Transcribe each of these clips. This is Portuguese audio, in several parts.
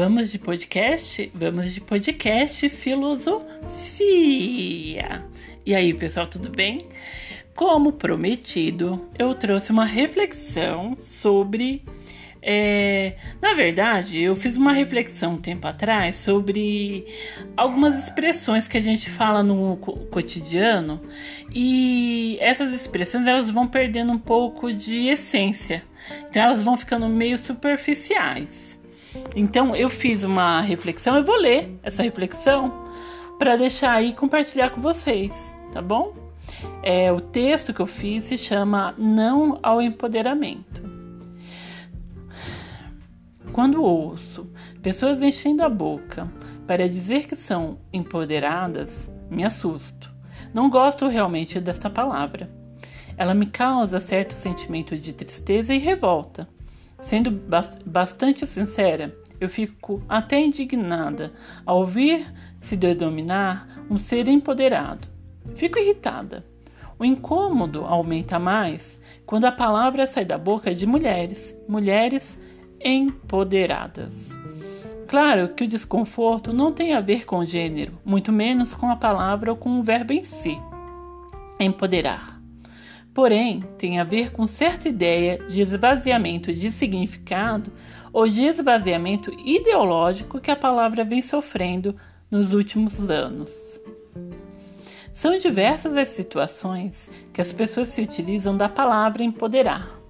Vamos de podcast? Vamos de podcast filosofia. E aí, pessoal, tudo bem? Como prometido, eu trouxe uma reflexão sobre. É, na verdade, eu fiz uma reflexão um tempo atrás sobre algumas expressões que a gente fala no cotidiano e essas expressões elas vão perdendo um pouco de essência, então elas vão ficando meio superficiais. Então eu fiz uma reflexão, eu vou ler essa reflexão para deixar aí compartilhar com vocês, tá bom? É, o texto que eu fiz se chama Não ao Empoderamento. Quando ouço pessoas enchendo a boca para dizer que são empoderadas, me assusto. Não gosto realmente desta palavra. Ela me causa certo sentimento de tristeza e revolta. Sendo bastante sincera, eu fico até indignada ao ouvir se denominar um ser empoderado. Fico irritada. O incômodo aumenta mais quando a palavra sai da boca de mulheres, mulheres empoderadas. Claro que o desconforto não tem a ver com gênero, muito menos com a palavra ou com o verbo em si. Empoderar porém tem a ver com certa ideia de esvaziamento de significado ou de esvaziamento ideológico que a palavra vem sofrendo nos últimos anos. São diversas as situações que as pessoas se utilizam da palavra empoderar,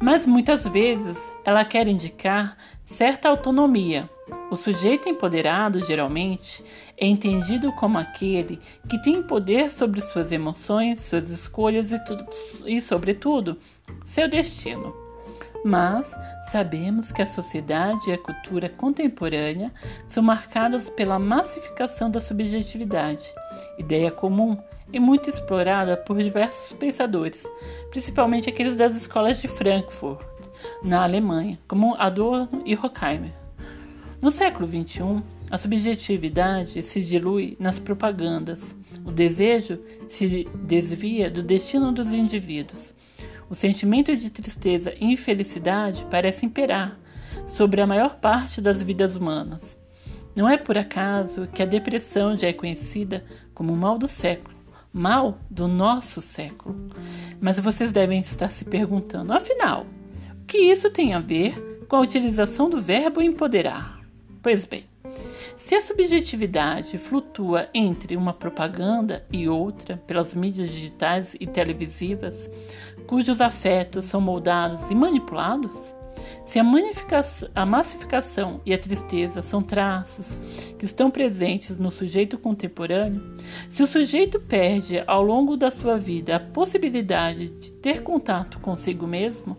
mas muitas vezes ela quer indicar certa autonomia. O sujeito empoderado, geralmente, entendido como aquele que tem poder sobre suas emoções, suas escolhas e, tudo, e sobretudo, seu destino. Mas sabemos que a sociedade e a cultura contemporânea são marcadas pela massificação da subjetividade, ideia comum e muito explorada por diversos pensadores, principalmente aqueles das escolas de Frankfurt, na Alemanha, como Adorno e Horkheimer. No século XXI, a subjetividade se dilui nas propagandas. O desejo se desvia do destino dos indivíduos. O sentimento de tristeza e infelicidade parece imperar sobre a maior parte das vidas humanas. Não é por acaso que a depressão já é conhecida como o mal do século, mal do nosso século. Mas vocês devem estar se perguntando, afinal, o que isso tem a ver com a utilização do verbo empoderar? Pois bem, se a subjetividade flutua entre uma propaganda e outra pelas mídias digitais e televisivas, cujos afetos são moldados e manipulados, se a, a massificação e a tristeza são traços que estão presentes no sujeito contemporâneo, se o sujeito perde ao longo da sua vida a possibilidade de ter contato consigo mesmo,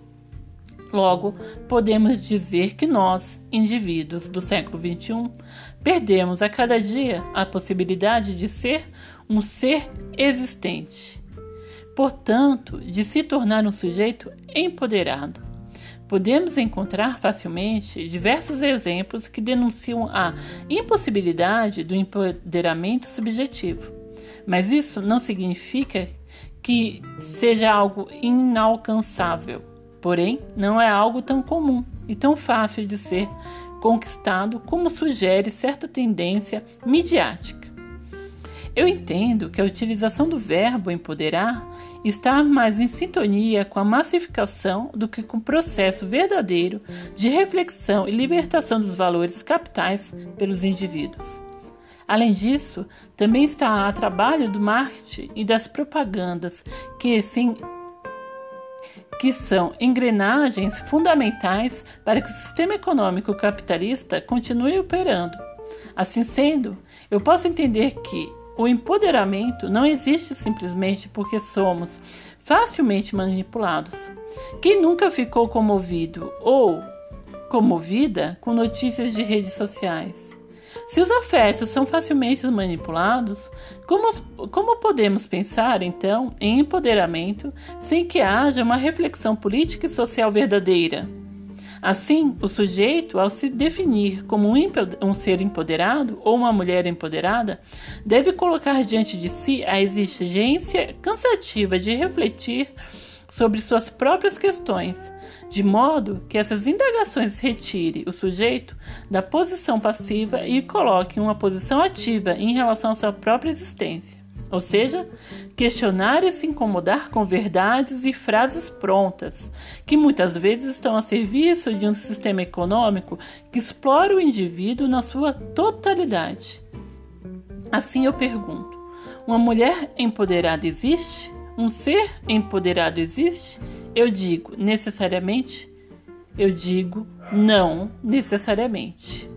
Logo, podemos dizer que nós, indivíduos do século XXI, perdemos a cada dia a possibilidade de ser um ser existente. Portanto, de se tornar um sujeito empoderado. Podemos encontrar facilmente diversos exemplos que denunciam a impossibilidade do empoderamento subjetivo. Mas isso não significa que seja algo inalcançável Porém, não é algo tão comum e tão fácil de ser conquistado como sugere certa tendência midiática. Eu entendo que a utilização do verbo empoderar está mais em sintonia com a massificação do que com o processo verdadeiro de reflexão e libertação dos valores capitais pelos indivíduos. Além disso, também está a trabalho do marketing e das propagandas que, sem que são engrenagens fundamentais para que o sistema econômico capitalista continue operando. Assim sendo, eu posso entender que o empoderamento não existe simplesmente porque somos facilmente manipulados. Quem nunca ficou comovido ou comovida com notícias de redes sociais? Se os afetos são facilmente manipulados, como, como podemos pensar, então, em empoderamento sem que haja uma reflexão política e social verdadeira? Assim, o sujeito, ao se definir como um, um, ser empoderado ou uma mulher empoderada, deve colocar diante de si a exigência cansativa de refletir sobre suas próprias questões, de modo que essas indagações retire o sujeito da posição passiva e coloque uma posição ativa em relação à sua própria existência. Ou seja, questionar e se incomodar com verdades e frases prontas, que muitas vezes estão a serviço de um sistema econômico que explora o indivíduo na sua totalidade. Assim eu pergunto: uma mulher empoderada existe? Um ser empoderado existe? Eu digo necessariamente? Eu digo não necessariamente.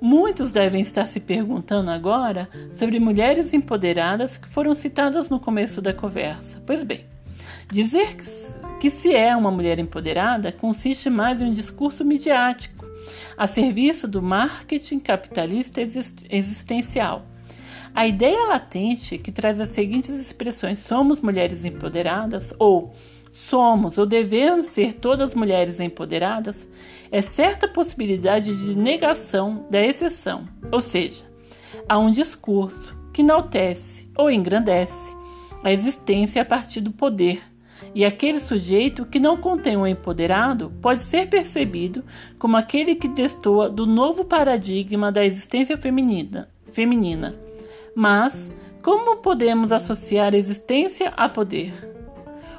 Muitos devem estar se perguntando agora sobre mulheres empoderadas que foram citadas no começo da conversa. Pois bem, dizer que, que se é uma mulher empoderada consiste mais em um discurso midiático a serviço do marketing capitalista existencial a ideia latente que traz as seguintes expressões: somos mulheres empoderadas ou somos ou devemos ser todas mulheres empoderadas é certa possibilidade de negação da exceção, ou seja, há um discurso que enaltece ou engrandece a existência a partir do poder. E aquele sujeito que não contém um empoderado pode ser percebido como aquele que destoa do novo paradigma da existência feminina, feminina mas como podemos associar existência a poder?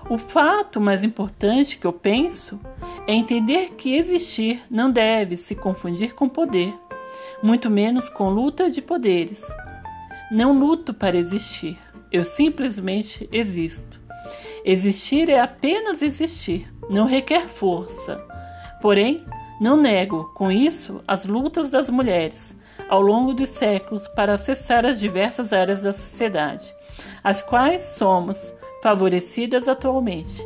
O fato mais importante que eu penso é entender que existir não deve se confundir com poder, muito menos com luta de poderes. Não luto para existir, eu simplesmente existo. Existir é apenas existir, não requer força. Porém, não nego, com isso, as lutas das mulheres, ao longo dos séculos para acessar as diversas áreas da sociedade, as quais somos favorecidas atualmente.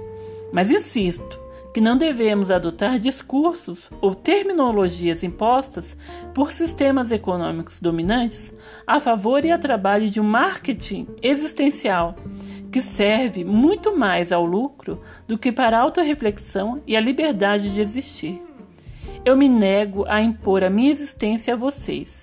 Mas insisto que não devemos adotar discursos ou terminologias impostas por sistemas econômicos dominantes a favor e a trabalho de um marketing existencial que serve muito mais ao lucro do que para a autorreflexão e a liberdade de existir. Eu me nego a impor a minha existência a vocês.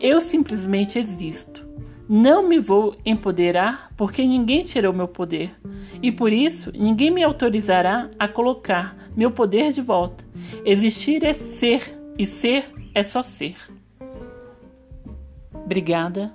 Eu simplesmente existo. Não me vou empoderar porque ninguém tirou meu poder. E por isso, ninguém me autorizará a colocar meu poder de volta. Existir é ser, e ser é só ser. Obrigada